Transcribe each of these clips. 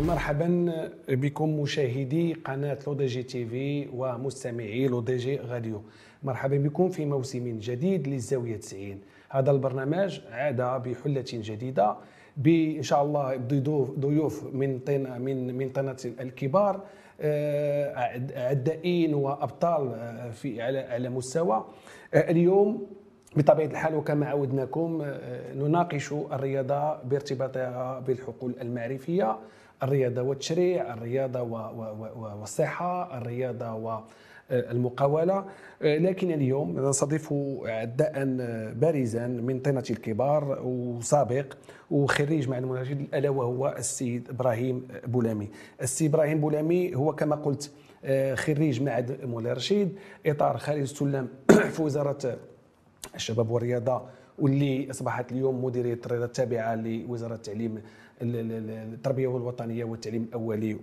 مرحبا بكم مشاهدي قناة L'ODJ TV ومستمعي L'ODJ Radio مرحبا بكم في موسم جديد للزاوية 90 هذا البرنامج عاد بحلة جديدة. بإن شاء الله ضيوف من طين من من طينة الكبار عدائين وأبطال في على على مستوى. اليوم بطبيعة الحال وكما عودناكم نناقش الرياضة بارتباطها بالحقول المعرفية. الرياضة والتشريع الرياضة والصحة الرياضة والمقاولة. لكن اليوم نستضيف عداء بارزا من طينة الكبار وسابق وخريج المناشد ألا وهو السيد إبراهيم بولامي. السيد إبراهيم بولامي هو كما قلت خريج معهد مولاي رشيد إطار خارج السلم في وزارة الشباب والرياضة واللي أصبحت اليوم مديرية الرياضة التابعة لوزارة التعليم التربية الوطنيه والتعليم الأولي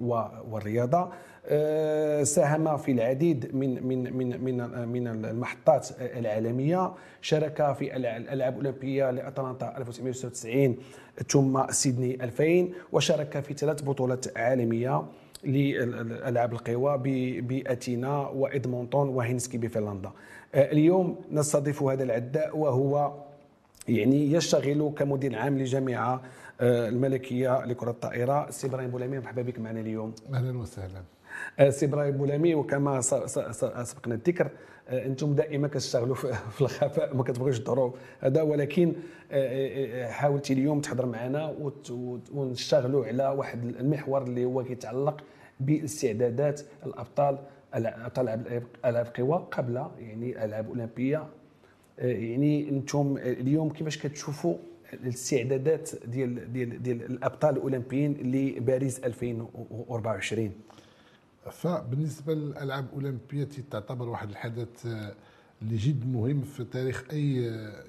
والرياضة. آه، ساهم في العديد من من من من من المحطات العالمية. شارك في الالعاب الاولمبيه لأتلانتا 1996 ثم سيدني 2000 وشارك في ثلاث بطولات عالمية للالعاب القوى بأتينا وادمونتون وهلسنكي بفنلندا. آه، اليوم نستضيف هذا العداء وهو يعني يشتغل كمدير عام لجامعة الملكية لكرة الطائرة سي إبراهيم بولامي مرحبا بك معنا اليوم. أهلا وسهلا. آه، سي إبراهيم بولامي وكما سبقنا الذكر آه، أنتم دائما كتشتغلوا في الخفاء ما كتبغيوش تظهروا هذا ولكن حاولتي اليوم تحضر معنا ونشتغلوا على واحد المحور اللي هو كيتعلق باستعدادات الأبطال أبطال ألعاب القوى قبل يعني الالعاب الأولمبية. يعني أنتم اليوم كيفاش كتشوفوا الاستعدادات ديال ديال ديال الأبطال الأولمبيين لباريس 2024 فبالنسبة للألعاب الأولمبية تعتبر واحد الحدث اللي جد مهم في تاريخ أي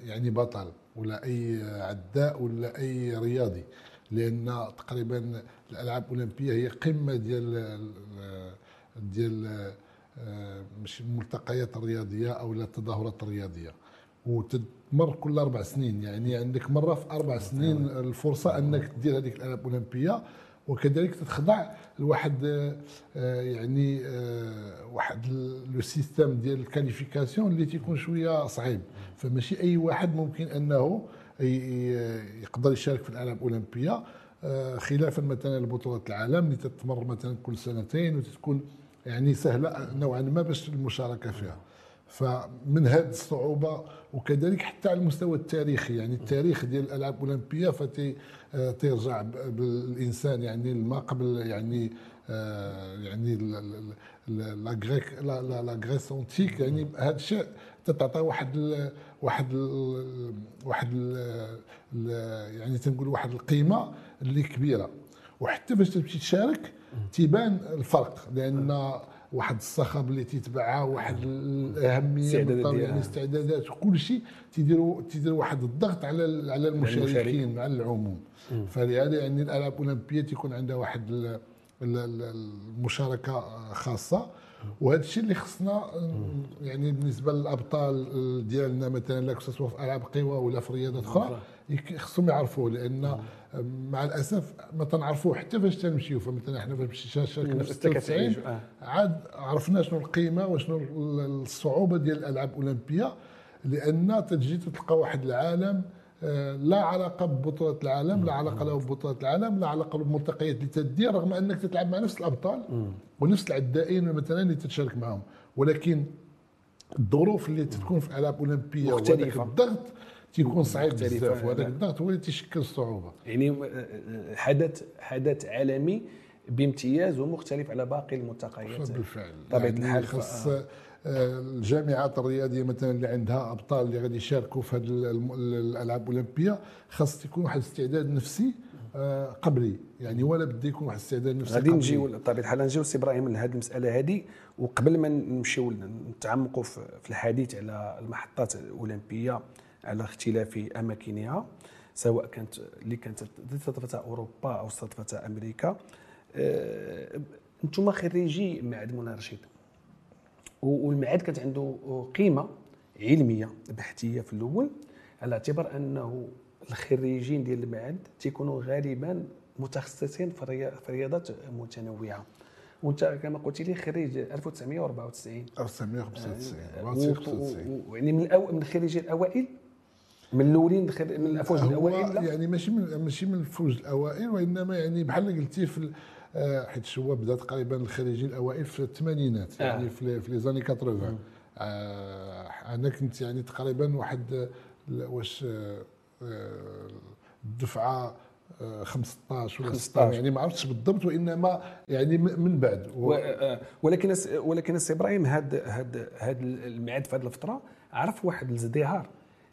يعني بطل ولا أي عداء ولا أي رياضي. لأن تقريبا الألعاب الأولمبية هي قمة ديال ديال مش الملتقيات الرياضية أو التظاهرات الرياضية. وتمر كل أربع سنين. يعني عندك مرة في أربع سنين الفرصة أنك تدير هذيك الألعاب الأولمبية وكذلك تتخضع لواحد آه، يعني آه، واحد le système ديال ال qualification اللي تيكون شوية صعيب. فماشي أي واحد ممكن أنه يقدر يشارك في الألعاب الأولمبية آه، خلافا مثلا لبطولات العالم اللي تتمر مثلا كل سنتين وتكون يعني سهلة نوعا ما باش المشاركة فيها. فمن هذه الصعوبة وكذلك حتى على المستوى التاريخي يعني التاريخ ديال الألعاب الأولمبية فتي تيرجع بالإنسان يعني ما قبل يعني آه، يعني لا غريك لا غريس اونتيك يعني هذا الشيء تعطي واحد ال واحد ال واحد ال يعني تنقول واحد القيمة اللي كبيرة. وحتى باش تمشي تشارك تيبان الفرق لأن واحد الصخب اللي تيتبعها واحد الأهمية يعني الاستعدادات. وكل شيء تيديروا تيديروا واحد الضغط على على المشاركين على العموم. فلهذا يعني الألعاب الأولمبية تيكون عندها واحد المشاركة خاصة. وهذا الشيء اللي خصنا يعني بالنسبة للأبطال ديالنا مثلا لا سواء في ألعاب قوى ولا في رياضات أخرى. خصهم يعرفوه لأن مع الأسف ما تنعرفوه حتى فاش تنمشيو فمثلا إحنا فاش شاركنا في 96 آه. عاد عرفنا شنو القيمة وشنو الصعوبة ديال الالعاب الاولمبيه لأن تجي تلقى واحد العالم آه، لا علاقة ببطولة العالم لا علاقة له ببطولة العالم لا علاقة بالملتقيات اللي تدير رغم أنك تتلعب مع نفس الأبطال ونفس العدائين مثلا اللي تتشارك معهم. ولكن الظروف اللي تكون في ألعاب أولمبية مختلفة. الضغط تيكون صعيب بزاف وهذاك الضغط هو اللي تيشكل الصعوبة. يعني آه، آه، حدث حدث عالمي بامتياز ومختلف على باقي الملتقيات بالفعل. طبيعة يعني الحال خاص الجامعات الرياضية مثلا اللي عندها أبطال اللي غادي يشاركوا في هذه الألعاب الأولمبية خاص يكون واحد الاستعداد نفسي آه، قبلي. يعني ولا بده يكون واحد الاستعداد نفسي غادي نجيو بطبيعه الحال نجيو سي إبراهيم لهذه المسألة هذه وقبل ما نمشيو نتعمقوا في الحديث على المحطات الأولمبية على اختلاف أماكنها سواء كانت اللي كانت استضافتها أوروبا أو استضافتها أمريكا. آه، أنتم خريجي معهد منى رشيد. والمعهد كانت عنده قيمة علمية بحثيه في الأول على اعتبار أنه الخريجين ديال المعهد تيكونوا غالبا متخصصين في الرياضات متنوعة. وأنت كما قلت لي خريج 1994 1995 و- 94 و- و- يعني من الأو... من الخريجين الأوائل من الأولين من الأفواج الأوائل لا؟ يعني ماشي من ماشي من الفوج الأوائل وإنما يعني بحال قلتي في آه، حيت هو بدأ تقريبا الخريجين الأوائل في الثمانينات آه. يعني في في لي زاني 80 آه، أنا كنت يعني تقريبا واحد واش الدفعة آه، 15 ولا 16 15. يعني ما عرفتش بالضبط وإنما يعني من بعد و... آه، ولكن ولكن السي إبراهيم هاد هاد هاد الميعاد في هذه الفترة عرف واحد الازدهار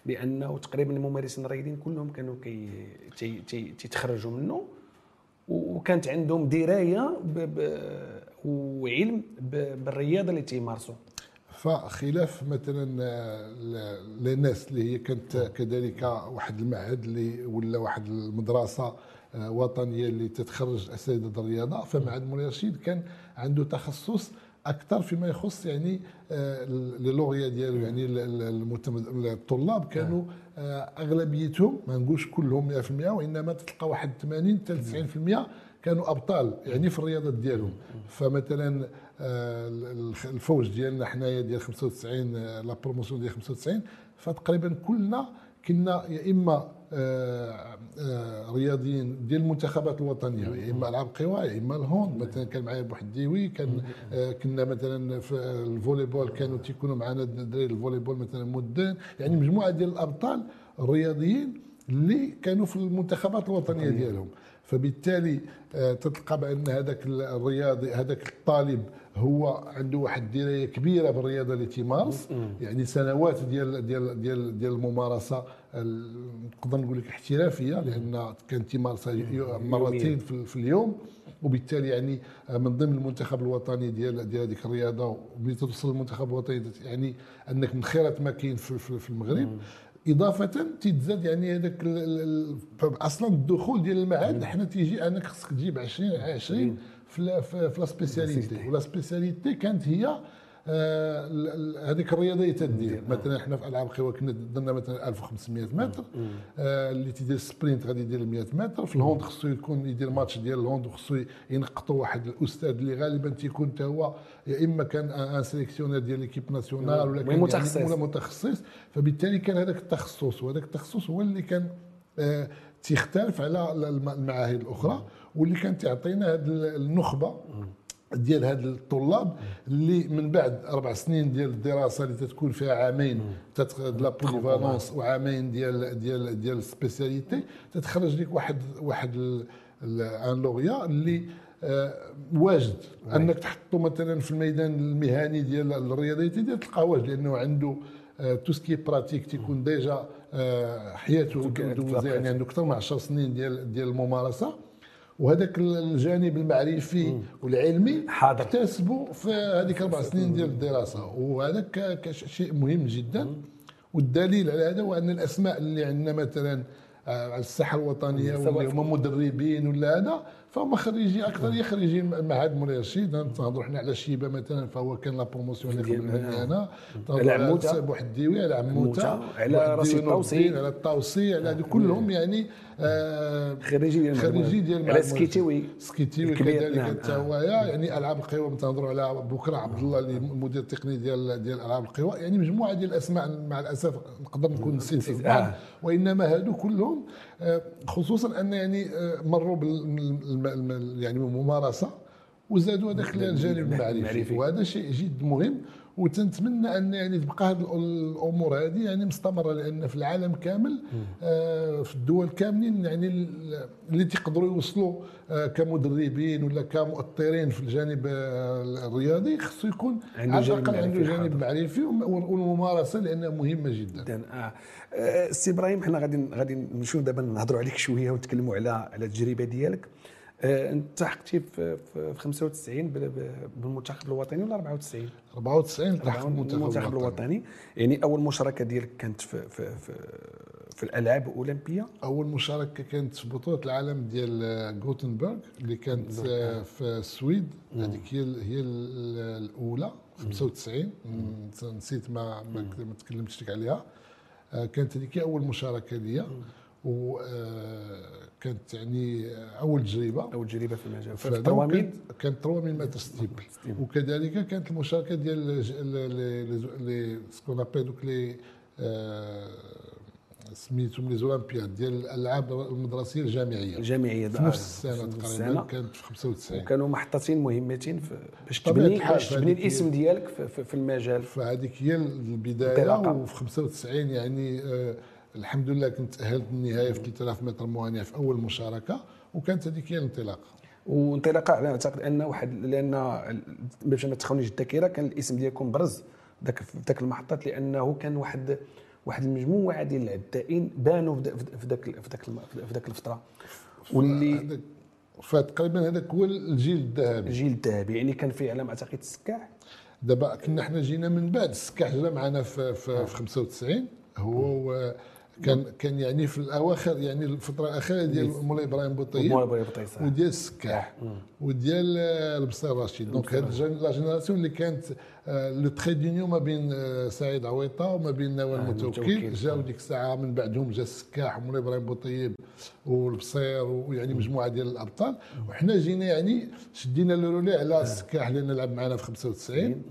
لأنه تقريبا الممارسين الرياضيين كلهم كانوا تيتخرجوا منه وكانت عندهم دراية. وعلم. بالرياضة اللي تيمارسوا فخلاف مثلا للناس اللي هي كانت كذلك واحد المعهد اللي ولا واحد المدرسة وطنية اللي تتخرج أساتذة الرياضة فمعهد مولاي رشيد كان عنده تخصص أكثر فيما يخص يعني آه، لي لوغيا ديالو. يعني الطلاب كانوا آه، أغلبيتهم ما نقولش كلهم 100% وإنما تلقى واحد 80 حتى 90% كانوا أبطال يعني في الرياضات ديالهم. فمثلا آه، الفوج ديالنا حنايا ديال 95 آه، la promotion ديال 95 فتقريبا كلنا كنا يا إما آه، آه، رياضيين ديال المنتخبات الوطنية يا إما ألعاب قوى يا إما ال hand مثلا كان معايا بوحديوي كان آه، كنا مثلا في ال volley-ball كانوا تيكونوا معنا دراري ال volley-ball مثلا مدان يعني مجموعة ديال الأبطال الرياضيين اللي كانوا في المنتخبات الوطنية ديالهم. فبالتالي تتلقى بأن هذاك الرياضي هذاك الطالب هو عنده واحد الدراية كبيرة بالرياضة اللي تيمارس يعني سنوات ديال ديال ديال ديال الممارسة ال- نقدر نقول لك احترافية لأن كان تيمارسها مرتين في, في اليوم. وبالتالي يعني من ضمن المنتخب الوطني ديال ديال هذيك الرياضة وملي توصل للمنتخب الوطني يعني أنك من خيرات ما كاين في, في, في المغرب. إضافة تتزاد يعني هذاك أصلا الدخول ديال المعهد حنا تيجي أنك خصك تجيب 20 20 في la- spécialité. و la spécialité كانت هي آه، هذيك الرياضه اللي تدير مثلا حنا في ألعاب القوى كنا درنا مثلا 1500 متر. آه، اللي تيدير sprint غادي يدير 100 متر. في ال hand خصو يكون يدير ماتش ديال ال hand وخصو ينقطوا واحد الأستاذ اللي غالبا تيكون حتى هو يا إما كان un sélectionneur ديال l'équipe nationale ولا كان متخصص. يعني ولا متخصص. فبالتالي كان هذاك التخصص وهذاك التخصص هو اللي كان آه، تيختلف على الم- المعاهد الأخرى واللي كان تعطينا هذه النخبة ديال هاد الطلاب اللي من بعد أربع سنين ديال الدراسة اللي تتكون فيها عامين la polyvalence وعامين ديال ديال ديال ال spécialité تتخرج لك واحد واحد un lauréat اللي آه، واجد. أنك تحطه مثلا في الميدان المهني ديال الرياضيتي ديال تلقاه واجد لأنه عنده tout ce qui pratique تيكون déjà حياته دوزه يعني عنده أكثر من 10 سنين ديال ديال الممارسة. وهذاك الجانب المعرفي والعلمي حاضر. اكتسبوا في هذيك أربع سنين ديال الدراسة. وهذا كشيء مهم جدا. والدليل على هذا هو أن الأسماء اللي عندنا مثلا آه، على الساحة الوطنية واللي هما مدربين ولا هذا فهم خريجي أكثر هي خريجين معهد مولاي رشيد نهضروا حنا على شيبة مثلا فهو كان لا بروموسيون اللي قبل مني أنا. على عموتة. على بوحديوي على عموتة. على رشيد بوحديوي نور طوسي. الدين، على الطوسي على هذو كلهم يعني آه، خريجي ديال خريجي ديال على سكيتيوي سكيتيوي كذلك نعم، حتى آه. هو يعني ألعاب القوى تنهضروا على بكرة عبد الله اللي المدير التقني ديال ديال ألعاب القوى. يعني مجموعة ديال الأسماء مع الأسف نقدر نكون نسيت آه. وإنما هادو كلهم آه، خصوصا أن يعني آه، مروا بال يعني الممارسه وزادوا هذاك الجانب المعرفي المعرفي. وهذا شيء جد مهم وتنتمنى أن يعني تبقى هذه الأمور هذه يعني مستمرة لأن في العالم كامل آه، في الدول كاملين يعني ال- اللي تيقدروا يوصلوا آه، كمدربين ولا كمؤطرين في الجانب آه، الرياضي خصو يكون على جانب الأقل عنده معرفي جانب. معرفي والممارسة لأنها مهمة جدا. جدا. آه. آه، سي إبراهيم حنا غادي غادي نمشيو دابا نهضروا عليك شوية ونتكلموا على على التجربة ديالك. آه، انت حقتي في في في 95 بال- ب- بالمنتخب الوطني ولا 94 94 تحت المنتخب المنتخب الوطني. يعني أول مشاركة ديالك كانت في في في, في الألعاب الأولمبية؟ أول مشاركة كانت في بطولة العالم ديال آه، غوتنبرغ اللي كانت آه، في السويد هذيك هي هي ال- الأولى 95 م- نسيت ما ما ما تكلمتش لك عليها. آه، كانت هذيك أول مشاركة ليا. وكانت يعني أول تجربة. أول تجربة في المجال. في فهذا ال trois mille كانت كانت 3000 متر steeple steeple. وكذلك كانت المشاركة ديال les ce qu'on appelle donc les سميتهم les Olympiades ديال الألعاب المدرسية الجامعية. الجامعية في آه، نفس السنة تقريبا. كانت في 95 وكانوا محطتين مهمتين في باش تبني باش تبني الاسم ديالك في, في, المجال. فهذيك هي البداية. وفي 95 يعني آه الحمد لله كنت تأهلت النهايه في 3000 متر موانع في أول مشاركة وكانت هذيك هي الانطلاقة. وانطلاقا على أعتقد أن واحد لأن باش ما تخونيش الذاكرة كان الاسم ديالكم برز ذاك في ذاك المحطات لأنه كان واحد واحد المجموعة ديال العدائين بانوا في ذا- في ذاك في ذاك في ذاك الفترة. واللي فتقريبا هذاك هو الجيل الذهبي. الجيل الذهبي يعني كان فيه على ما أعتقد السكاح دابا كنا حنا جينا من بعد السكاح جا معنا في, في, في 95 هو كان كان يعني في الأواخر يعني الفترة الأخيرة ديال مولاي إبراهيم بوطيب مولا بوي بطيسه وديال السكاح وديال آه، البصير رشيد. donc هاد la génération اللي كانت آه، le trait d'union ما بين آه، سعيد عويطة وما بين نوال المتوكل المتوكل. جاو ديك الساعة من بعدهم جا السكاح ومولاي إبراهيم بوطيب والبصير ويعني مجموعة ديال الأبطال. وحنا جينا يعني شدينا le relais على السكاح لأن لعب معنا في 95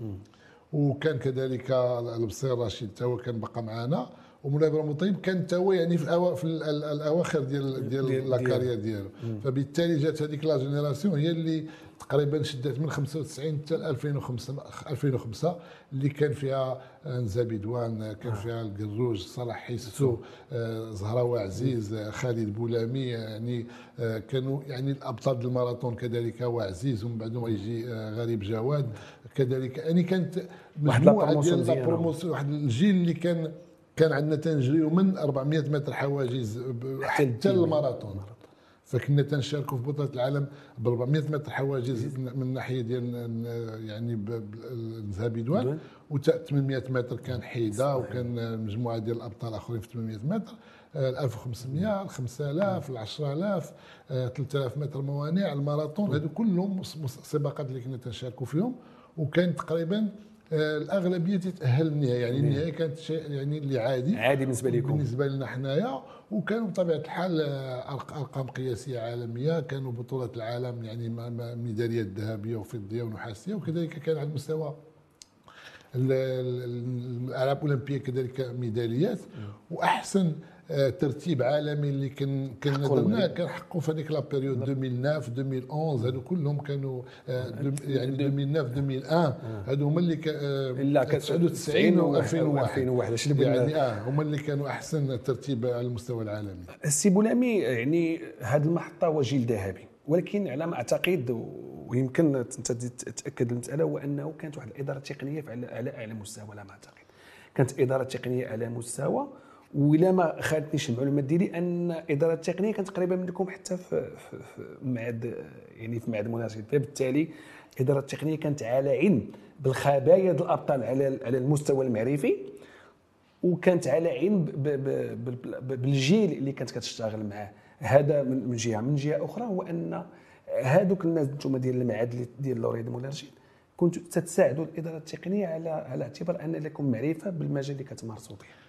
وكان كذلك البصير رشيد تا هو كان بقى معنا. ومولاي إبراهيم الطيب كان هو يعني في الأوا- في ال- ال- الأواخر ديال ديال- ديال لا ديال- carrière ديالو. فبالتالي جات هذيك la génération هي اللي تقريبا شدات من 95 حتى 2005 2005 اللي كان فيها نزهة بدوان كان فيها القروج صلاح حسو آه، زهراوي عزيز آه، خالد بولامي يعني آه، كانوا يعني الأبطال ديال الماراثون كذلك وعزيز ومن بعدهم يجي آه، غريب جواد. كذلك يعني كانت مجموعة ديال la. promotion واحد الجيل اللي كان كان عندنا تنجريو من 400 متر حواجز حتى. الماراثون. فكنا تنشاركوا في بطولة العالم ب 400 متر حواجز من الناحيه ديال يعني بدوان بدوان. و 800 متر كان حيدة وكان مجموعة ديال الأبطال آخرين في 800 متر. آه، ال 1500 ال 5000 ال 10000 آه، 3000 متر موانع الماراثون. هذو كلهم سباقات اللي كنا تنشاركوا فيهم. وكان تقريبا الأغلبية تتأهل للنهايه يعني النهايه كانت شيء يعني اللي عادي. عادي بالنسبة لكم. بالنسبة لنا حنايا. وكانوا بطبيعة الحال آه، أرقام قياسية عالمية. كانوا بطولة العالم يعني ميداليات ذهبية وفضية ونحاسية. وكذلك كان على المستوى ال- ال- الألعاب الأولمبية كذلك ميداليات. وأحسن آه، ترتيب عالمي اللي كان كان درناه. كان حقه في هذيك la période 2009 2011 هادو كلهم كانوا آه، دم- يعني 2009 2001 هادو هما اللي لا، آه كانت 99 و 2001 2001 اش اللي بغينا- يعني آه هما اللي كانوا أحسن ترتيب على المستوى العالمي. السي بولامي يعني هذه المحطة هو جيل ذهبي ولكن على ما أعتقد ويمكن انت تأكد المسألة هو أنه كانت واحد الإدارة التقنيه على اعلى مستوى على ما أعتقد. كانت إدارة تقنية على مستوى ولا ما خانتنيش المعلومات ديالي أن الإدارة التقنية كانت قريبة منكم حتى في, في, في معهد يعني في معهد مناشد فبالتالي الإدارة التقنية كانت على علم بالخبايا ديال الأبطال على على المستوى المعرفي وكانت على علم بالجيل اللي كانت كتشتغل معاه. هذا من جهة. من جهة أخرى هو أن هذوك الناس أنتم ديال المعهد ديال لوريد مولارجين كنتوا تتساعدوا الإدارة التقنية على على اعتبار أن لكم معرفة بالمجال اللي كتمارسوا به.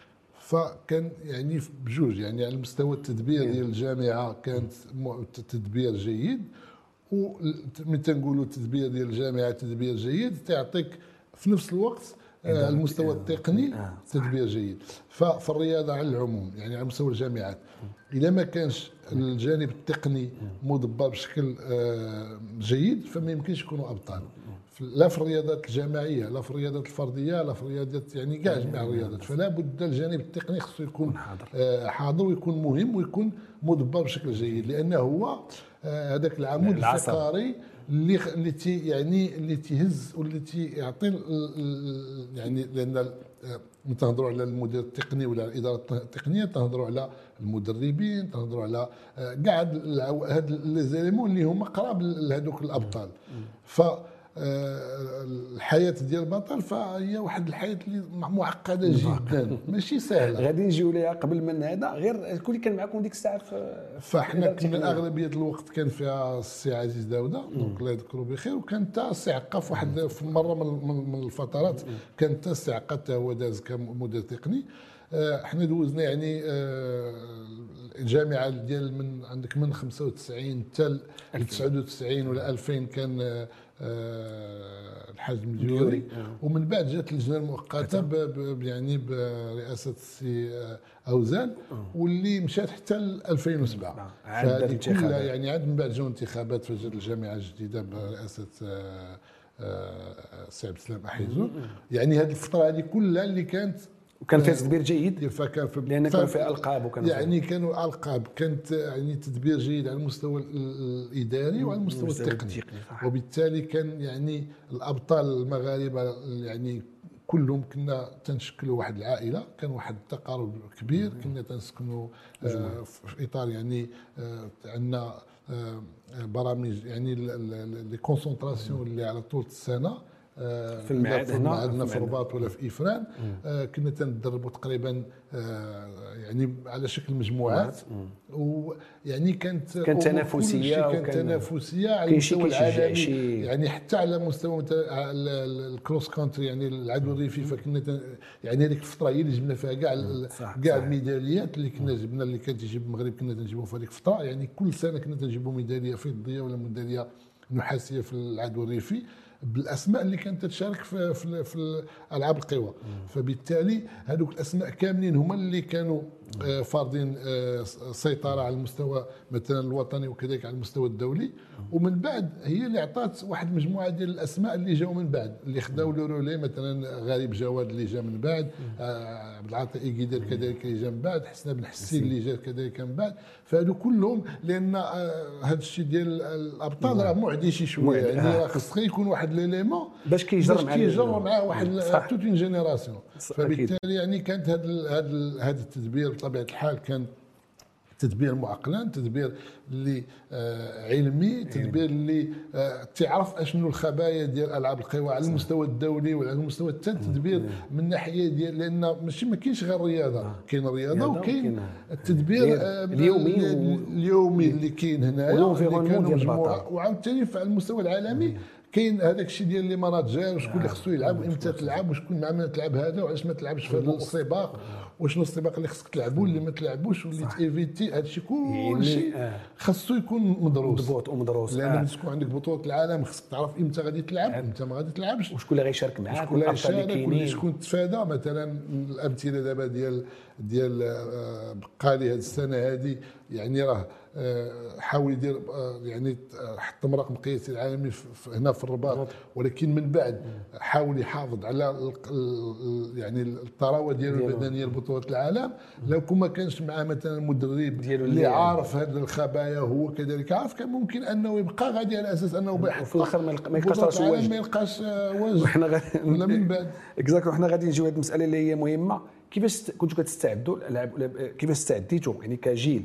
فكان يعني بجوج يعني على مستوى التدبير ديال الجامعة كانت تدبير جيد ومن تنقولوا التدبير ديال الجامعة تدبير جيد تعطيك في نفس الوقت آه، المستوى التقني آه، تدبير جيد. ففي الرياضة على العموم يعني على مستوى الجامعات. إذا ما كانش الجانب التقني مدبر بشكل آه، جيد فما يمكنش يكونوا أبطال. لا في الرياضات الجماعية لا في الرياضات الفردية لا في الرياضات يعني كاع جميع الرياضات فلا بد الجانب التقني خصو يكون حاضر. آه، حاضر ويكون مهم ويكون مدبر بشكل جيد لأنه هو آه، هذاك العمود. الفقري اللي اللي تي يعني اللي تيهز واللي تيعطي يعني لأن آه، تنهضروا على المدير التقني ولا الإدارة التقنية تنهضروا على المدربين تنهضروا على كاع هاد les éléments اللي هما قراب لهذوك الأبطال ف الحياة ديال البطل فهي واحد الحياة اللي معقدة جدا. ماشي سهلة. غادي نجيو ليها قبل من هذا غير الكل اللي كان معكم ديك الساعة في فاحنا كنا أغلبية الوقت كان فيها السي عزيز داودة donc الله يذكره بخير وكان حتى السي عقا في واحد في مرة من, من الفترات كان حتى السي عقا حتى هو داز كمدير تقني. آه، إحنا دوزنا يعني آه، الجامعة ديال من عندك من 95 حتى 99 ولا 2000 كان آه، الحاج مديوري ومن بعد جات اللجنة المؤقتة يعني برئاسة السي أوزان واللي مشات حتى ل 2007 فهذه كلها يعني عاد من بعد جاو انتخابات فجات الجامعة الجديدة برئاسة السي عبد السلام احيزون يعني هذه الفترة هذه كلها اللي كانت وكان فيها تدبير جيد فكان في لأن كان فيها ألقاب وكان يعني كانوا ألقاب كانت يعني تدبير جيد على المستوى الإداري وعلى المستوى التقني. وبالتالي كان يعني الأبطال المغاربة يعني كلهم كنا تنشكلوا واحد العائلة كان واحد التقارب كبير كنا تنسكنوا آه في إطار يعني آه عندنا آه برامج يعني les concentrations اللي على طول السنة. في المعهد هنا عندنا في الرباط ولا في إفران. آه كنا تندربوا تقريبا آه يعني على شكل مجموعات. ويعني كانت كانت تنافسية كانت تنافسية على المستوى العالمي. يعني حتى على مستوى ال cross country يعني العدو الريفي فكنا يعني هذيك الفترة هي اللي جبنا فيها كاع كاع الميداليات اللي كنا جبنا اللي كانت تجيب المغرب كنا تنجيبوا في هذيك الفترة. يعني كل سنة كنا تنجيبوا ميدالية فضيه ولا ميدالية نحاسية في العدو الريفي. بالأسماء اللي كانت تشارك في في, في ألعاب القوى. فبالتالي هذوك الأسماء كاملين هما اللي كانوا فارضين آه، سيطرة على المستوى مثلا الوطني وكذلك على المستوى الدولي. ومن بعد هي اللي عطات واحد المجموعه ديال الأسماء اللي جاوا من بعد اللي خداو لو رولي مثلا غريب جواد اللي جا من بعد آه، عبد العاطي ايكيدر كذلك اللي جا من بعد حسناء بنحسي اللي جا كذلك من بعد. فهادو كلهم لأن هذا الشيء ديال الأبطال راه معدي شي شوية. يعني خص يكون واحد l'élément باش كيجر معاه كيجر معاه واحد toute une génération فبالتالي يعني كانت هذا هذا التدبير بطبيعة الحال كان تدبير معقلان تدبير اللي آه علمي تدبير اللي آه تعرف أشنو الخبايا ديال ألعاب القوى على المستوى الدولي وعلى المستوى الثاني تدبير من ناحية ديال لأن ماشي ما كاينش غير الرياضه آه. كاين الرياضه وكاين التدبير آه اليومي اليومي اللي كاين هنايا مجموعة وعاوتاني على المستوى العالمي. كاين هذاك الشيء ديال les managers وشكون اللي خصو يلعب وامتى تلعب وشكون مع من تلعب هذا وعلاش ما تلعبش في هذا السباق وشنو السباق اللي خصك تلعبوا واللي ما تلعبوش واللي ت éviter هذا الشيء كلشي يعني، آه. خصو يكون مدروس. مضبوط ومدروس. لأن آه. تكون عندك بطولة العالم خصك تعرف إمتى غادي تلعب آه. إمتى ما غادي تلعبش. وشكون اللي غيشارك معاك وشكون اللي غيشارك شكون تفادى. مثلا الأمثلة دابا ديال ديال آه، بقالي هذه السنة هذه يعني راه آه، حاول يدير آه، يعني حط مرق مقياس العالمي هنا في الرباط. ولكن من بعد حاول يحافظ على يعني الطراوه ديالو البدنية لبطولة العالم. لو كون ما كانش معاه مثلا مدرب اللي عارف هذه الخبايا هو كذلك عارف كان ممكن أنه يبقى غادي على أساس أنه في الآخر ما يلقاش راسه واجد ما يلقاش واجد وحنا غادي من بعد. اكزاكتلي وحنا غادي نجيو هذه المسألة اللي هي مهمة. كيفاش كنتوا كتستعدوا كيفاش استعديتوا يعني كجيل.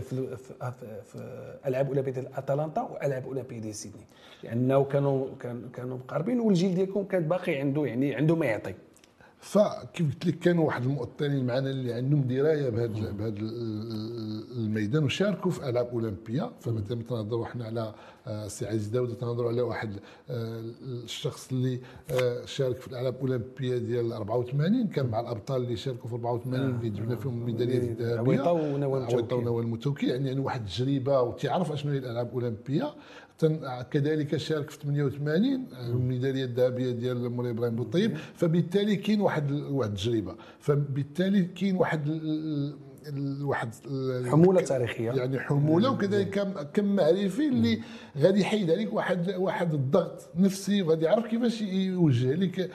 في في في, في ألعاب أولمبية أتلانتا وألعاب أولمبية سيدني. لأنه كانوا كانوا مقاربين والجيل ديالكم كان باقي عنده يعني عنده ما يعطي. فكيف قلت لك كانوا واحد المؤطرين معنا اللي عندهم دراية بهذا بهذا الميدان وشاركوا في ألعاب أولمبية. فمثلا تنهضروا إحنا على السي عزيز داود تنهضروا على واحد آه، الشخص اللي آه، شارك في الألعاب الأولمبية ديال 84 كان مع الأبطال اللي شاركوا في 84 اللي جبنا فيهم الميداليات الذهبية. عويطه ونوال المتوكي يعني, يعني واحد التجربة وتعرف أشنو هي الألعاب الأولمبية. كذلك شارك في 88 الميدالية الذهبية ديال مولاي إبراهيم بوطيب. فبالتالي كاين واحد واحد التجربة. فبالتالي كاين واحد واحد حمولة تاريخية. يعني حمولة وكذلك كم معرفي اللي غادي يحيد عليك واحد واحد الضغط نفسي وغادي يعرف كيفاش يوجه لك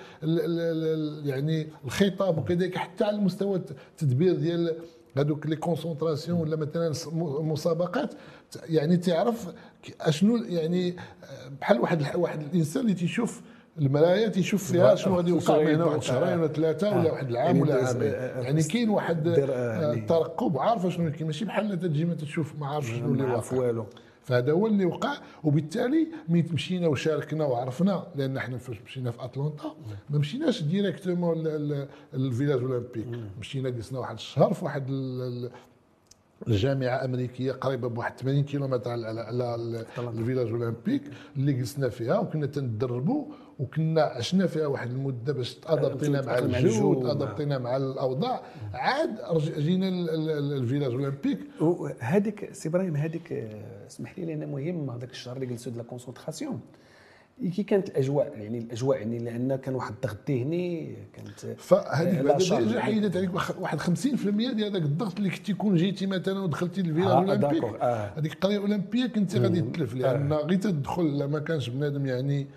يعني الخطاب وكذلك حتى على المستوى التدبير ديال هذوك لي كونسونطراسيون ولا مثلا مسابقات يعني تعرف أشنو يعني بحال واحد واحد الإنسان اللي تيشوف المرايا تيشوف فيها شنو غادي يوقع هنا واحد شهرين ولا ثلاثة ولا واحد العام يعني ولا عامين. يعني كاين واحد الترقب عارف شنو كاين. ماشي بحال تجي ما تشوف ما عارف شنو اللي واقع. فهذا هو اللي وقع. وبالتالي ملي مشينا وشاركنا وعرفنا لأن إحنا فاش مشينا في اتلانتا ما مشيناش directement ال village olympique مشينا جلسنا واحد الشهر في واحد الجامعة أمريكية قريبة بواحد 80 كيلومتر على على ال village olympique اللي جلسنا فيها وكنا تندربوا وكنا عشنا فيها واحد المدة باش ت adapt ينا مع الجو ت adapt ينا مع الأوضاع. عاد جينا ال village olympique. هذيك سي إبراهيم هذيك آه، اسمح لي لأن مهم هذاك الشهر اللي جلسوا la concentration. كي كانت الأجواء يعني الأجواء يعني لأن كان واحد الضغط ذهني كانت فهذيك بعد حيدت عليك واحد 50% ديال هذاك الضغط اللي كنتي كون جيتي مثلا ودخلتي ال village آه آه. هذيك القرية الأولمبية كنت غادي تتلف لأن آه. غير تدخل ما كانش بنادم يعني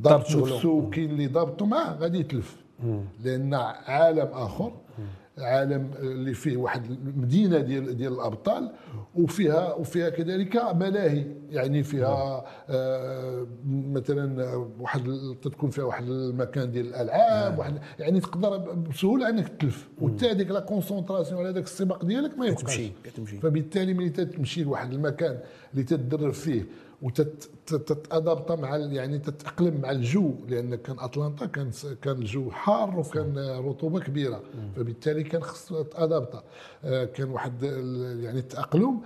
ضابط نفسه وكاين اللي ضابطه معاه؟ غادي يتلف. لأن عالم آخر عالم اللي فيه واحد المدينة ديال ديال الأبطال وفيها وفيها كذلك ملاهي. يعني فيها آه مثلا واحد تكون فيها واحد المكان ديال الألعاب. واحد يعني تقدر بسهولة أنك تلف. وحتى هذيك لا كونسونطراسيون ولا هذاك السباق ديالك ما يبقاش. فبالتالي ملي تمشي لواحد المكان اللي تدرب فيه وتتادبط مع يعني تتأقلم مع الجو لأن كان اتلانتا كان كان الجو حار وكان رطوبة كبيرة. فبالتالي كان خص تادبط آه، كان واحد يعني التاقلم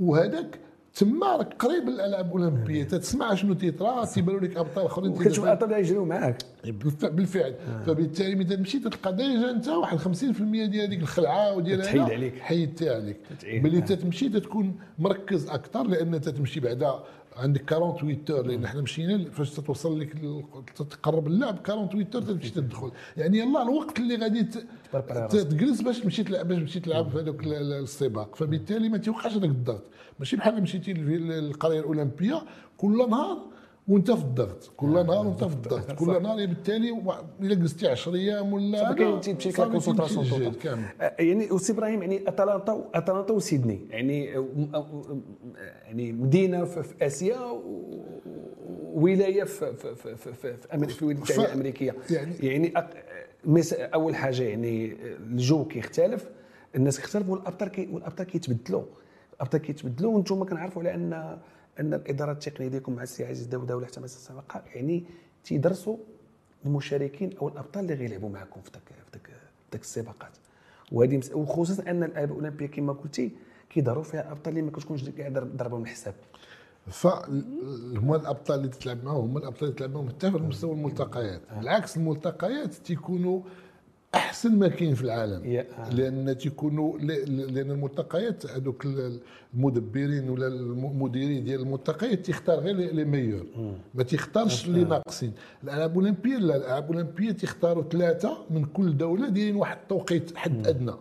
وهذاك تما راك قريب للألعاب الأولمبية. تسمع شنو تيطرا تيبانوا لك أبطال آخرين وكتشوف ابطال يجريو معاك. بالفعل. آه. فبالتالي ملي تمشي تلقى ديجا أنت واحد 50% ديال هذيك الخلعة وديال تحيد عليك. حيدتي عليك. ملي تتمشي تتكون مركز أكثر لأن تتمشي بعدا عندك 48 heures لأن إحنا مشينا فاش تتوصل لك تقرب اللعب 48 heures تمشي تدخل. يعني يلا الوقت اللي غادي تجلس باش تمشي تلعب باش تمشي تلعب في هذوك السباق. فبالتالي ما تيوقعش هذاك الضغط ماشي بحال مشيتي للقريه الأولمبية كل نهار وانت في الضغط. كل نهار وانت في الضغط. كل نهار بالتالي إلا جلستي 10 أيام ولا تمشي لك concentration يعني وسي إبراهيم يعني أتلانتا أتلانتا وسيدني. يعني يعني مدينة في آسيا ولايه في في في في, في, في, في الولايات المتحده الامريكيه يعني, يعني أول حاجة يعني الجو كيختلف الناس كيختلفوا والأبطال كي والأبطال كيتبدلوا. الأبطال كيتبدلوا وأنتم كنعرفوا على أن أن الإدارة التقنية ديالكم مع السي عزيز داوود ولا حتى مع السابقة يعني تيدرسوا المشاركين أو الأبطال اللي غيلعبوا معكم في ذاك في ذاك السباقات. وهذه وخصوصا أن الالعاب الأولمبية كما قلتي كيظهروا فيها أبطال اللي ما كتكونش قاعد ضربهم الحساب فهما الأبطال اللي تلعب معاهم هما الأبطال اللي تلعب معاهم حتى في مستوى الملتقيات. بالعكس الملتقيات تيكونوا أحسن ما كاين في العالم. لأن تيكونوا لأن الملتقيات هذوك المدبرين ولا المديرين ديال الملتقيات تيختار غير لي ميور. ما تيختارش اللي ناقصين. الألعاب الأولمبية لا الألعاب الأولمبية تيختاروا ثلاثة من كل دولة دايرين واحد التوقيت حد أدنى.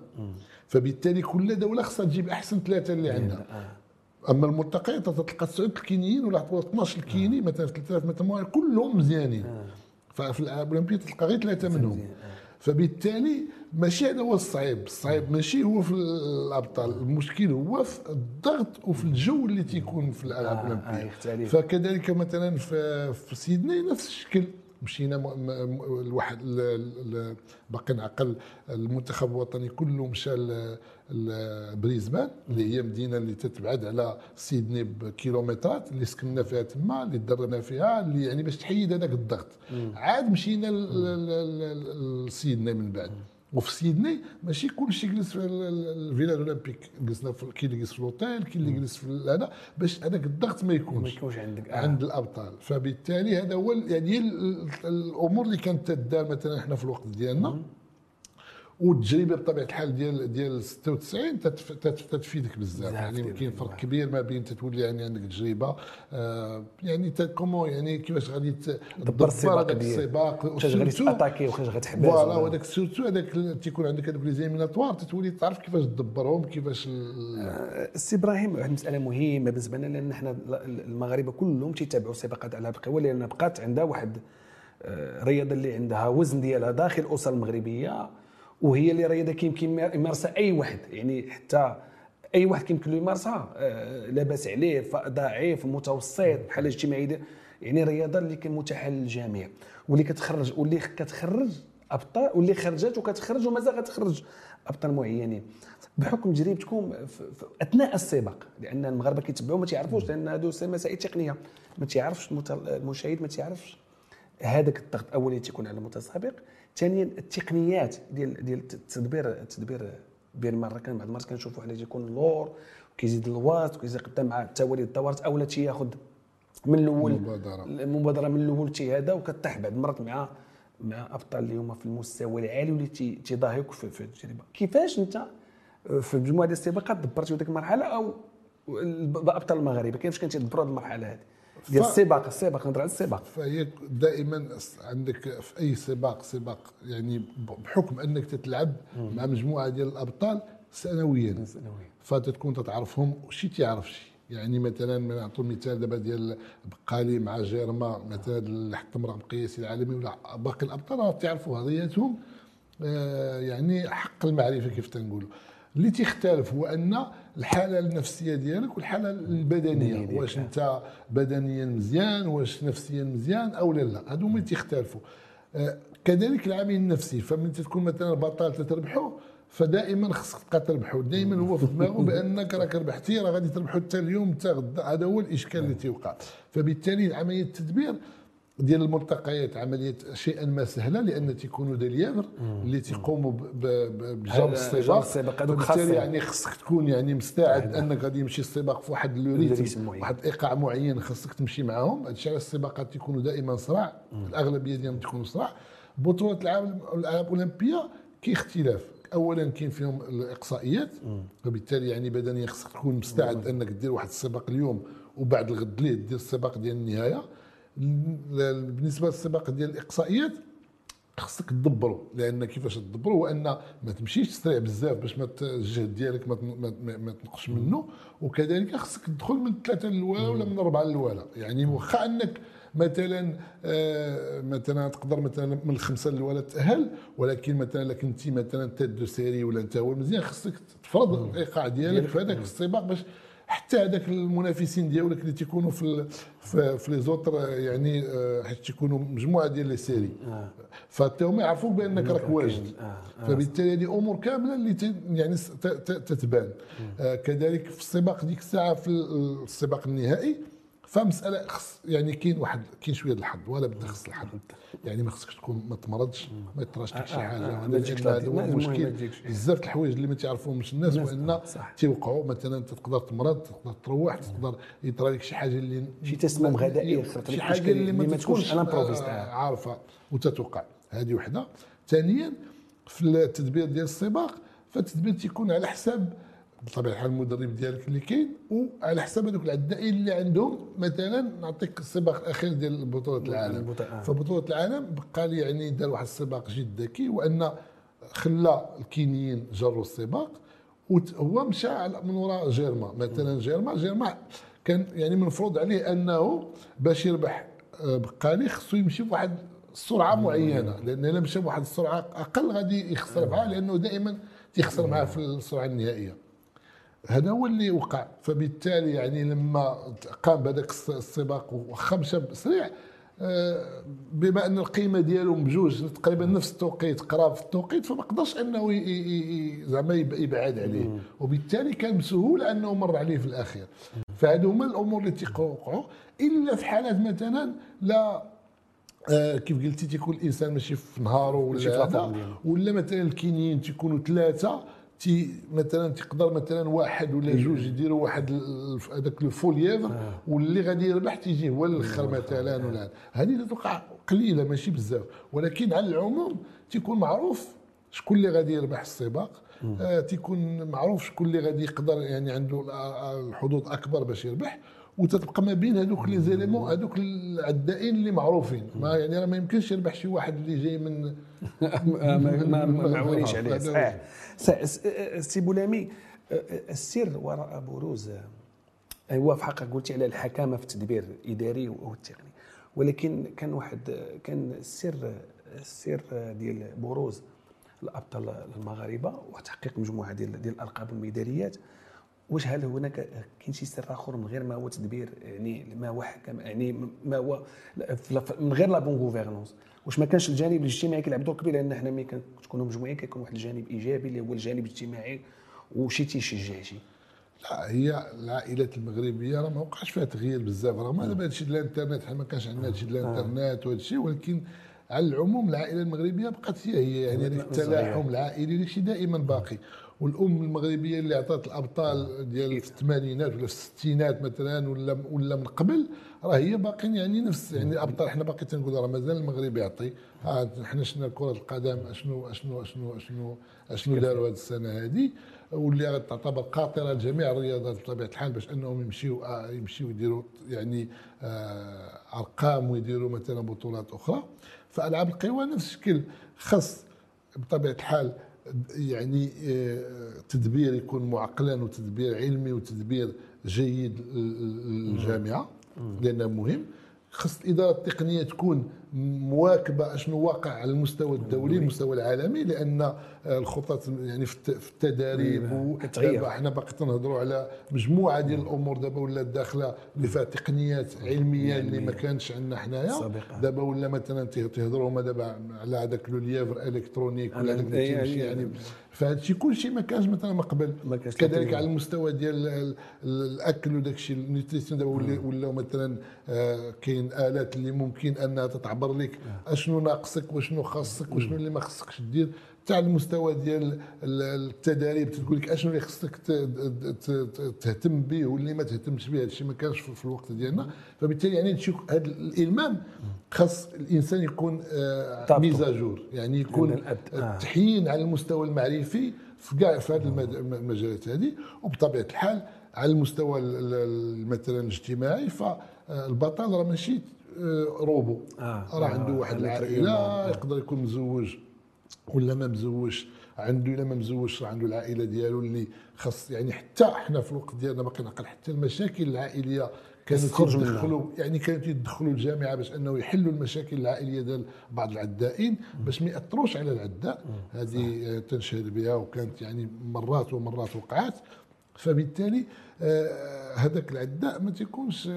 فبالتالي كل دولة خصها تجيب أحسن ثلاثة اللي عندها. آه. أما الملتقيات تلقى تسعه الكينيين ولا 12 الكيني آه. مثلا 3000 متر كلهم مزيانين. آه. ففي الألعاب الأولمبية تلقى غير ثلاثة منهم. فبالتالي ماشي هذا هو الصعيب. الصعيب ماشي هو في الأبطال. المشكل هو في الضغط وفي الجو اللي تيكون في الألعاب آه الأولمبية. آه فكذلك مثلا في, في سيدني نفس الشكل. مشينا الواحد باقي نعقل المنتخب الوطني كله مشى لبريزبان اللي هي مدينة اللي تتبعد على سيدني بكيلومترات اللي سكننا فيها تما اللي درنا فيها اللي يعني باش تحيد هذاك الضغط. عاد مشينا لسيدني من بعد. وفي سيدني ماشي كلشي جلس في الفيلا الأولمبيك. جلسنا في كاين اللي جلس في الأوتيل كاين اللي جلس في هذا باش هذاك الضغط ما يكونش. ما يكونش عندك آه. عند الأبطال. فبالتالي هذا هو يعني الأمور اللي كانت تدار مثلا إحنا في الوقت ديالنا. والتجربة بطبيعة الحال ديال ديال 96 تتفيدك بزاف. يعني كاين فرق كبير ما بين تتولي يعني عندك تجربة آه يعني comment يعني كيفاش غادي تدبر هذاك السباق. واش غادي ت attaquer واش غتحبس voilà وهذاك surtout هذاك تيكون عندك هذوك les éliminatoires تتولي تعرف كيفاش تدبرهم كيفاش السي إبراهيم واحد المسألة مهمة بالنسبة لنا لأن حنا المغاربة كلهم تيتابعوا سباقات على القوى لأن بقات عندها واحد الرياضه آه، اللي عندها وزن ديالها داخل الاسر المغربية. وهي اللي رياضه كيمكن يمارسها أي واحد. يعني حتى أي واحد كيمكن له يمارسها. آه، لاباس عليه ضعيف متوسط بحال الاجتماعي يعني رياضه اللي كان متاحه للجميع. واللي كتخرج واللي كتخرج أبطال واللي خرجت وكتخرج ومازال غتخرج أبطال معينين. بحكم تجربتكم أثناء السباق لأن المغاربه كيتبعوا ما تيعرفوش لأن هادو مسائل تقنية. ما تيعرفش المشاهد ما تيعرفش. هذاك الضغط اولا تيكون على المتسابق. ثانيا التقنيات ديال ديال التدبير التدبير بين مره كان بعض المرات كنشوفوا حنا تيكون اللور كيزيد الواط وكيزيد قدام مع التوالي الدورات أولا تياخذ من الأول المبادره المبادرة من الأول تي هذا وكطيح بعض المرات مع مع أبطال اللي هما في المستوى العالي واللي تيضاهيوك في, التجربة. كيفاش أنت في مجموعة ديال السباقات دبرتوا ديك المرحلة؟ أو الابطال المغاربه كيفاش كنتي تدبروا هذه المرحلة هذه ديال السباق السباق نهضر على السباق. فهي دائما عندك في أي سباق سباق يعني بحكم أنك تتلعب مع مجموعة ديال الأبطال سنويا. سنويا. فتكون تتعرفهم وشي تعرف شي. يعني مثلا نعطوا مثال دابا ديال بقالي مع جيرما مثلا الحكم رقم قياسي العالمي ولا باقي الأبطال تعرفوا هضياتهم. آه يعني حق المعرفة كيف تنقولوا. اللي تيختلف هو أن الحالة النفسية ديالك والحالة البدنية. واش انت بدنيا مزيان واش نفسيا مزيان أو لا لا. هادو هما تيختلفوا. آه كذلك العامل النفسي. فمن تكون مثلا بطل تتربحوا فدائما خصك تبقى تربحوا دائما هو في دماغه بأنك راك ربحتي راه غادي تربحوا حتى اليوم حتى غدا. هذا هو الإشكال اللي تيوقع. فبالتالي عملية التدبير ديال الملتقيات عملية شيئا ما سهلة لأن تيكونوا دي ليفر اللي تيقوموا بجرب السباق. وبالتالي يعني خصك تكون يعني مستعد أنك غادي يمشي السباق في واحد الريتم واحد الايقاع معين خصك تمشي معاهم. هادشي على السباقات تيكونوا دائما صراع. الأغلبية ديالهم تيكونوا صراع. بطولة العالم الالعاب الاولمبيه كاين اختلاف. اولا كاين فيهم الإقصائيات. وبالتالي يعني بدنيا خصك تكون مستعد أنك دير واحد السباق اليوم وبعد الغد ليه دير السباق ديال النهاية. بالنسبة للسباق ديال الإقصائيات خصك تدبروا لأن كيفاش تدبروا هو أن ما تمشيش تسرع بزاف باش ما الجهد ديالك ما, ما, تنقصش منه. وكذلك خصك تدخل من الثلاثة الاولى ولا من الاربعه الاولى يعني واخا أنك مثلا آه مثلا تقدر مثلا من الخمسة الاولى تأهل ولكن مثلا كنتي مثلا tête de série ولا أنت هو مزيان خصك تفرض الإيقاع ديالك في هذاك السباق باش حتى هذاك المنافسين ديالك اللي تيكونوا في في, في لي زوتر يعني آه، حيت تيكونوا مجموعة ديال لي سيري آه. فحتى هما يعرفوك بأنك راك واجد آه. فبالتالي هذه أمور كاملة اللي يعني تتبان كذلك في السباق ديك الساعة في السباق النهائي فمسألة خص يعني كاين واحد كاين شوية الحظ ولا بد خص الحظ. يعني ما خصكش تكون ما تمرضش ما يطراش لك شي حاجة هذا هو المشكل بزاف الحوايج اللي ما تعرفهمش الناس وإن تيوقعوا مثلا انت تقدر تمرض تقدر تروح تقدر يطرى لك شي حاجة اللي شي تسمم غذائي شي حاجة اللي ما تكونش عارفة. وتتوقع. هذه وحدة. ثانيا في التدبير ديال السباق فالتدبير تيكون على حساب بطبيعة الحال المدرب ديالك اللي كاين وعلى حساب هذوك العدائين اللي عندهم مثلا نعطيك السباق الأخير ديال بطولة العالم. آه. فبطولة العالم بقى لي يعني دار واحد السباق جد ذكي وأن خلى الكينيين جروا السباق وهو مشى من وراء جيرما. مثلا جيرما جيرما كان يعني المفروض عليه أنه باش يربح آه، بقالي خصو يمشي بواحد السرعه معينة. لأن إلا مشى بواحد السرعة أقل غادي يخسر معاه لأنه دائما تيخسر معاه في السرعة النهائية. هذا هو اللي وقع. فبالتالي يعني لما قام بهذاك السباق وخا مشى سريع آه، بما أن القيمة ديالهم بجوج تقريبا نفس التوقيت قراب في التوقيت فما قدرش أنه زعما يبعد عليه. وبالتالي كان بسهولة أنه مر عليه في الأخير. فهذو هما الأمور اللي تيوقعوا إلا في حالات مثلا لا آه كيف قلتي تيكون الإنسان ماشي في نهاره ولا ولا مثلا الكينيين تيكونوا ثلاثة تي مثلا تقدر مثلا واحد ولا جوج يديروا واحد هذاك الفول ييفر آه. واللي غادي يربح تيجي هو الأخر مثلا ولا هذه تتوقع قليلة ماشي بزاف. ولكن على العموم تيكون معروف شكون اللي غادي يربح السباق آه تيكون معروف شكون اللي غادي يقدر يعني عنده الحظوظ أكبر باش يربح. وتتبقى ما بين هذوك لي زيليمون هذوك العدائين اللي معروفين. ما يعني راه ما يمكنش يربح شي واحد اللي جاي من ما معوليش عليه. صحيح. سي بولامي السر وراء بروز هو في حقك قلتي على الحكامة في التدبير الإداري والتقني. ولكن كان واحد كان السر السر ديال بروز الأبطال المغاربة وتحقيق مجموعة ديال ديال الألقاب والميداليات واش هل هناك كاين شي سر آخر من غير ما هو تدبير يعني ما هو حكم يعني ما هو من غير la bonne gouvernance واش ما كانش الجانب الاجتماعي كيلعب دور كبير لأن حنا ملي كنكونوا مجموعين كيكون واحد الجانب إيجابي اللي هو الجانب الاجتماعي وشي تيشجع شي لا هي العائلات المغربية راه ما وقعش فيها تغيير بزاف رغم هادشي ديال الانترنت حنا ما كانش عندنا هادشي ديال الانترنت وهذا الشيء ولكن على العموم العائلة المغربية بقات هي هي يعني التلاحم العائلي داكشي دائما باقي. والأم المغربية اللي عطات الأبطال ديال في الثمانينات ولا في الستينات مثلا ولا ولا من قبل راه هي باقيين يعني نفس يعني الأبطال. حنا باقي تنقول راه مازال المغرب يعطي. حنا شفنا كرة القدم اشنو اشنو اشنو اشنو أشنو داروا هذه السنة هذه واللي تعتبر قاطره لجميع الرياضات بطبيعة الحال باش أنهم يمشيو يمشيو يديروا يعني آه، أرقام ويديروا مثلا بطولات أخرى. فألعاب القوى نفس الشكل خاص بطبيعة الحال يعني آه، تدبير يكون معقلا وتدبير علمي وتدبير جيد للجامعة لأنه مهم. خص الإدارة التقنية تكون مواكبة اشنو واقع على المستوى الدولي. المستوى العالمي لأن الخطط يعني في التداريب إحنا باقي تنهضروا على مجموعة ديال الأمور دابا ولات داخلة اللي فيها تقنيات علمية اللي ما كانش عندنا حنايا. دابا ولا مثلا تهضروا هما دابا على هذاك le lièvre électronique ولا هذاك يعني فهذا الشيء كل شيء ما كانش مثلا من قبل. كذلك على المستوى ديال الأكل وداك الشيء ال nutrition دابا ولاو مثلا آه، كاين آلات اللي ممكن أنها تتعبر لك. آه. أشنو ناقصك وشنو خاصك وشنو اللي ما خصكش دير تاع المستوى ديال التداريب تقول لك أشنو اللي خصك تهتم به واللي ما تهتمش به هذا الشيء ما كانش في الوقت ديالنا. فبالتالي يعني تشوف هذا الإلمام خاص الإنسان يكون آه، ميزاجور. يعني يكون آه. التحيين على المستوى المعرفي في كاع في هذه المجالات هذه وبطبيعة الحال على المستوى مثلا الاجتماعي فالبطل راه ماشي آه، روبو. آه. راه عنده واحد العائلة يقدر يكون مزوج. ولا ما مزوجش عنده إلا ما مزوجش عنده العائلة ديالو اللي خاص يعني حتى إحنا في الوقت ديالنا باقي نعقل حتى المشاكل العائلية كانوا يدخلوا يعني كانوا يدخلوا الجامعة باش أنه يحلوا المشاكل العائلية ديال بعض العدائين باش ما يأثروش على العداء. هذه تنشهد بها وكانت يعني مرات ومرات وقعات. فبالتالي آه، هذاك العداء ما تيكونش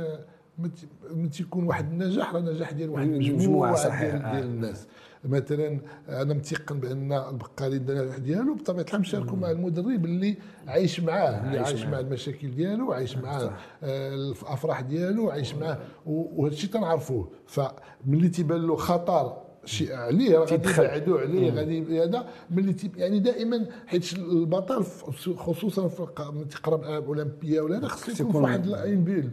ما تيكون واحد النجاح راه نجاح ديال واحد المجموعة ديال, ديال الناس. مثلا أنا متيقن بأن البقالي النجاح ديالو بطبيعة الحال مشاركوا مع المدرب اللي عايش معاه اللي عايش مع المشاكل ديالو عايش معاه آه، الافراح ديالو عايش معاه وهذا الشيء تنعرفوه. فملي تيبان له خطر شيء عليه غادي يبعدوا عليه غادي هذا ملي يعني دائما حيت البطل خصوصا في تقرب الالعاب الاولمبيه ولا هذا خصو يكون واحد الأنبيل.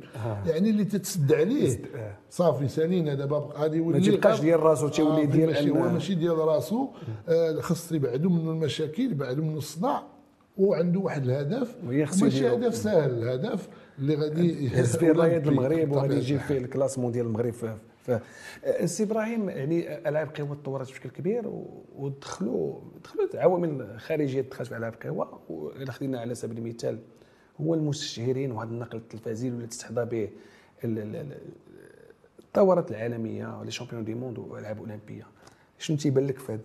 يعني اللي تتسد عليه. آه. صافي سالينا دابا غادي يولي ما تيبقاش ديال راسو تيولي ديال ماشي هو ماشي ديال راسو. آه، خص يبعدوا منه المشاكل يبعدوا منه الصداع وعنده واحد الهدف. ماشي هدف سهل الهدف اللي غادي يهز فيه رايه المغرب وغادي يجيب فيه الكلاسمون ديال المغرب فسي إبراهيم يعني ألعاب قوى تطورت بشكل كبير ودخلوا دخلوا عوامل خارجية دخلت في ألعاب قوى وإذا خدينا على سبيل المثال هو المستشهرين وهذا النقل التلفزي اللي تستحظى به الدورات العالمية ولي شامبيون دي موند والالعاب الاولمبيه شنو تيبان لك في هذا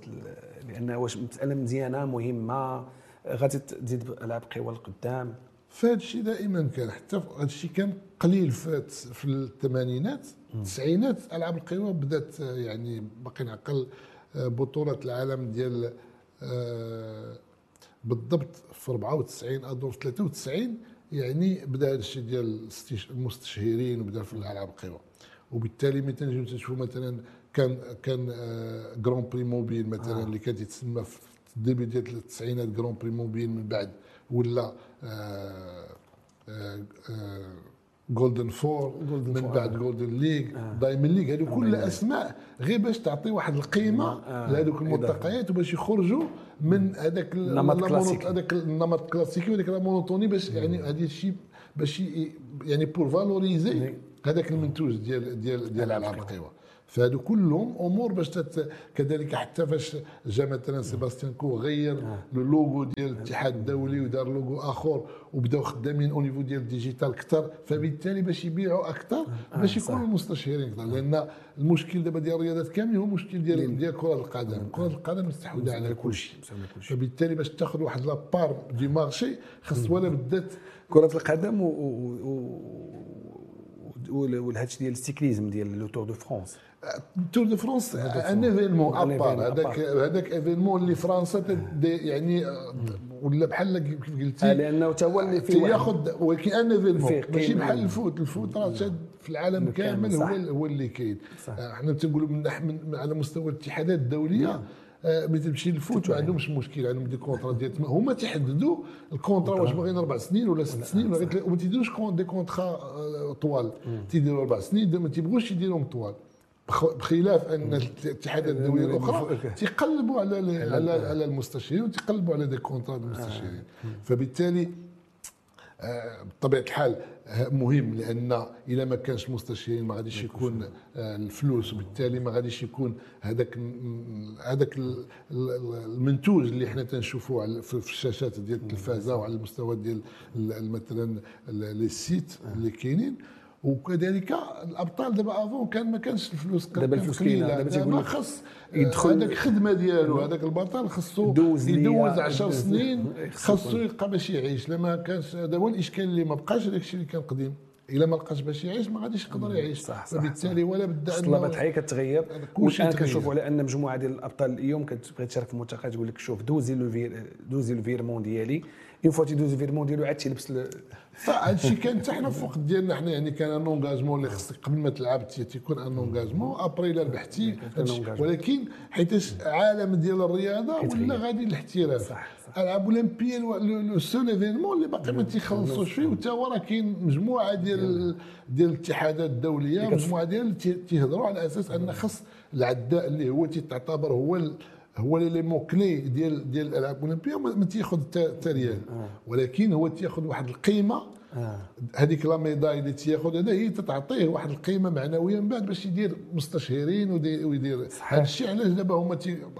لأن واش مسألة مزيانة مهمة غادي تزيد العاب قوى لقدام؟ فهذا الشيء دائما كان حتى هذا الشيء كان قليل في, في الثمانينات التسعينات ألعاب القوى بدأت يعني باقي نعقل آه، بطولة العالم ديال آه، بالضبط في 94 أظن في 93 يعني بدأ هذا الشيء ديال المستشهرين وبدأ في الألعاب القوى. وبالتالي ملي تنجيو تشوفوا مثلا كان كان Grand Prix Mobil مثلا آه. اللي كانت يتسمى في ال début ديال التسعينات Grand Prix Mobil من بعد. ولا Golden Four من بعد Golden League Diamond League هذو كل أسماء غير باش تعطي واحد القيمة آه. لهذوك الملتقيات وباش يخرجوا من هذاك النمط الكلاسيكي هذاك النمط الكلاسيكي وهذيك ال monotonie باش يعني هذا الشيء باش يعني pour valoriser هذاك المنتوج ديال ديال ديال العاب القوى فهادو كلهم أمور باش تت... كذلك حتى فاش جا مثلا سيباستيان كو غير آه. le logo ديال الاتحاد الدولي ودار لوغو آخر وبداو خدامين au niveau ديال ال digital أكثر فبالتالي باش يبيعوا أكثر آه، باش صح. يكونوا المستشهرين أكثر لأن المشكل دابا ديال الرياضات كامل هو مشكل ديال ديال كرة القدم كرة القدم مستحوذة على كل شيء. فبالتالي باش تاخذ واحد la part de marché خاص ولا بدات كرة القدم. و... و... والهاتش ديال ال cyclisme ديال le Tour de France Tour de France un événement à part هذاك هذاك événement اللي فرنسا يعني آه، ولا بحال كيف آه، قلتي لأنه تا هو اللي فيه واحد- تياخذ ولكن un événement ماشي. بحال ال foot. ال foot راه شاد في العالم كامل،. هو هو اللي كاين. آه، حنا تنقولوا من, على مستوى الاتحادات الدولية آه، ملي تمشي لل foot ما عندهمش مشكل. عندهم des contrats ديال هما تيحددوا ال contrat واش باغيين أربع سنين ولا ست سنين. ولا وما تيديروش des contrats آه، طوال. تيديروا أربع سنين ما تيبغوش يديروهم طوال. بخلاف أن الاتحادات الدوليه الأخرى تيقلبوا على على على المستشهرين وتيقلبوا على des contrats المستشهرين. فبالتالي آه، بطبيعة الحال آه، مهم لأن إذا ما كانش مستشهرين ما غاديش يكون آه، الفلوس وبالتالي ما غاديش يكون هذاك هذاك ال- ال- المنتوج اللي حنا تنشوفوه في الشاشات ديال التلفازة وعلى المستوى ديال ال- ال- مثلا les sites اللي كاينين. وكذلك الأبطال دابا avant كان ما كانش الفلوس دابا الفلوس. كاينة، دابا تيقول لك خاص يدخل- هذاك الخدمة ديالو هذاك البطل ليا- يدوز 10 دوز- سنين خاصو يلقى باش يعيش. لما كانش هذا هو الإشكال اللي ما بقاش هذاك الشيء اللي كان قديم. إلا ما لقاش باش يعيش ما غاديش يقدر يعيش. صح، صح، فبالتالي ولا بدأ الطلبات إنه الحياة كتغير. والآن تغير. كنشوفوا على أن مجموعة ديال الأبطال اليوم كتبغي تشارك في المنتخب تقول لك شوف دوزي لو دوزي ال virement ديالي. une fois تيدوز ال virement ديالو عاد تيلبس الشيء كان حتى حنا في الوقت ديالنا حنا يعني كان un engagement اللي خصك قبل ما تلعب تي- تيكون un engagement après إلا ربحتي. ولكن حيتاش عالم ديال الرياضة ولا غادي للاحتراف صح، الالعاب اولمبيه الو- le seul événement اللي باقي ما تيخلصوش فيه وتا هو راه كاين مجموعة ديال ديال الاتحادات الدولية مجموعة ديال تيهضروا على أساس أن خص العداء اللي هو تيتعتبر هو هو l'élément clé ديال ديال الألعاب الأولمبية ما ما تياخذ حتى ريال. ولكن هو تياخذ واحد القيمة. آه. هذيك la médaille اللي تياخذ هذا هي تتعطيه واحد القيمة معنويه من بعد باش يدير مستشهرين ويدير. هذا الشيء علاش دابا هما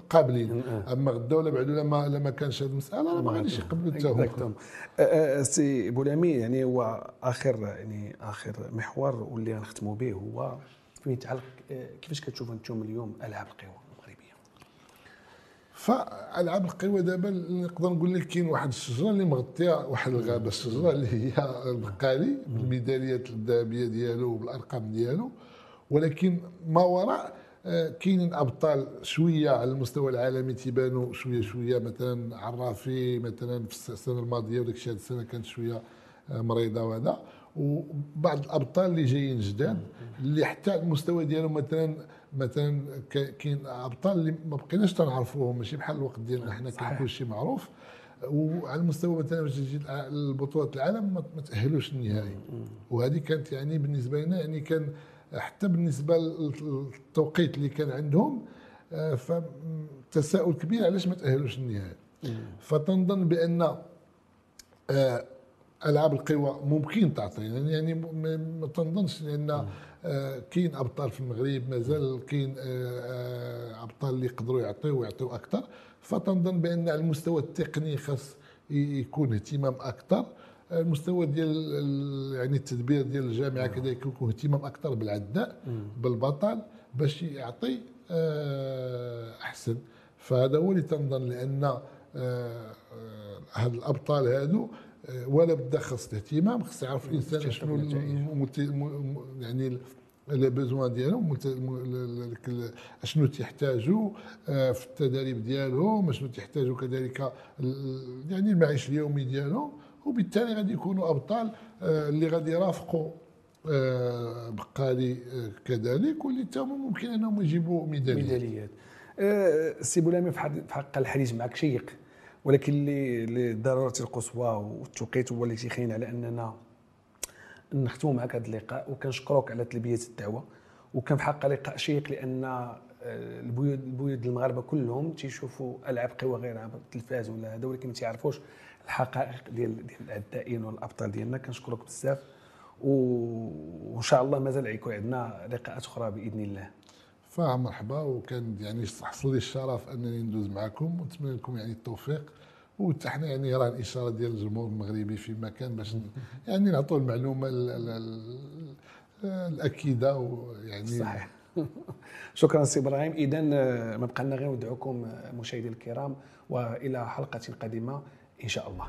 قابلين. أما غدا ولا بعد ولا ما لما كانش هذه المسألة ما غاديش يقبلوا حتى. آه، آه، سي بولامي يعني هو آخر يعني آخر محور واللي غنختموا به هو فيما يتعلق آه، كيفاش كتشوفوا أنتم اليوم ألعاب القوى؟ فالعاب القوى دابا نقدر نقول لك كاين واحد الشجرة اللي مغطية واحد الغابة. الشجرة اللي هي البقالي بالميداليات الذهبية ديالو وبالأرقام ديالو. ولكن ما وراء آه، كاينين أبطال شوية على المستوى العالمي تيبانوا شوية شوية. مثلا عرافي مثلا في السنة الماضية وداك الشيء هذه السنة كانت شوية آه، مريضة وهذا. وبعض الأبطال اللي جايين جداد اللي حتى المستوى ديالهم مثلا مثلا كاين أبطال اللي ما بقيناش تنعرفوهم ماشي بحال الوقت ديالنا حنا كان كل شيء معروف. وعلى المستوى مثلا باش تجي البطولات العالم ما ما تأهلوش النهائي وهذه كانت يعني بالنسبة لنا يعني كان حتى بالنسبة للتوقيت اللي كان عندهم آه، فتساؤل كبير علاش ما تأهلوش النهائي. فتنظن بأن آه، ألعاب القوى ممكن تعطي يعني ما تنظنش لأن آه، كاين أبطال في المغرب مازال كاين آه، آه، أبطال اللي يقدروا يعطيو ويعطيو أكثر فتنظن بأن على المستوى التقني خاص يكون اهتمام أكثر المستوى ديال ال- يعني التدبير ديال الجامعة كذلك يكون اهتمام أكثر بالعداء بالبطل باش يعطي أحسن. فهذا هو اللي تنظن لأن هاد الأبطال هادو ولا بدا خاص الاهتمام خاص يعرف الإنسان شنو يعني لي بوزوان ديالهم أشنو تيحتاجوا آه، في التدريب ديالهم أشنو تيحتاجوا كذلك يعني المعيش اليومي ديالهم وبالتالي غادي يكونوا أبطال آه، اللي غادي يرافقوا آه، بقالي كذلك واللي حتى هما ممكن أنهم يجيبوا ميداليات. آه، سي بولامي في حق الحديث معك شيق ولكن للضروره القصوى والتوقيت هو اللي تيخلينا على أننا نختموا معك هذا اللقاء وكنشكروك على تلبية الدعوة وكان في حق لقاء شيق لأن آه، البيوت البيوت المغاربة كلهم تيشوفوا ألعاب قوى غير عبر التلفاز ولا هذا ولكن ما تيعرفوش الحقائق ديال ديال العدائين والأبطال ديالنا. كنشكرك بزاف وإن شاء الله مازال يكون عندنا لقاءات أخرى بإذن الله. فمرحبا وكان يعني حصل لي الشرف أنني ندوز معكم. ونتمنى لكم يعني التوفيق. وحتى حنا يعني راه الإشارة ديال الجمهور المغربي في مكان باش يعني نعطوا المعلومة الأكيدة. ويعني صحيح. شكرا سي إبراهيم. اذا ما بقى لنا غير ندعوكم مشاهدينا الكرام وإلى حلقة قادمة إن شاء الله.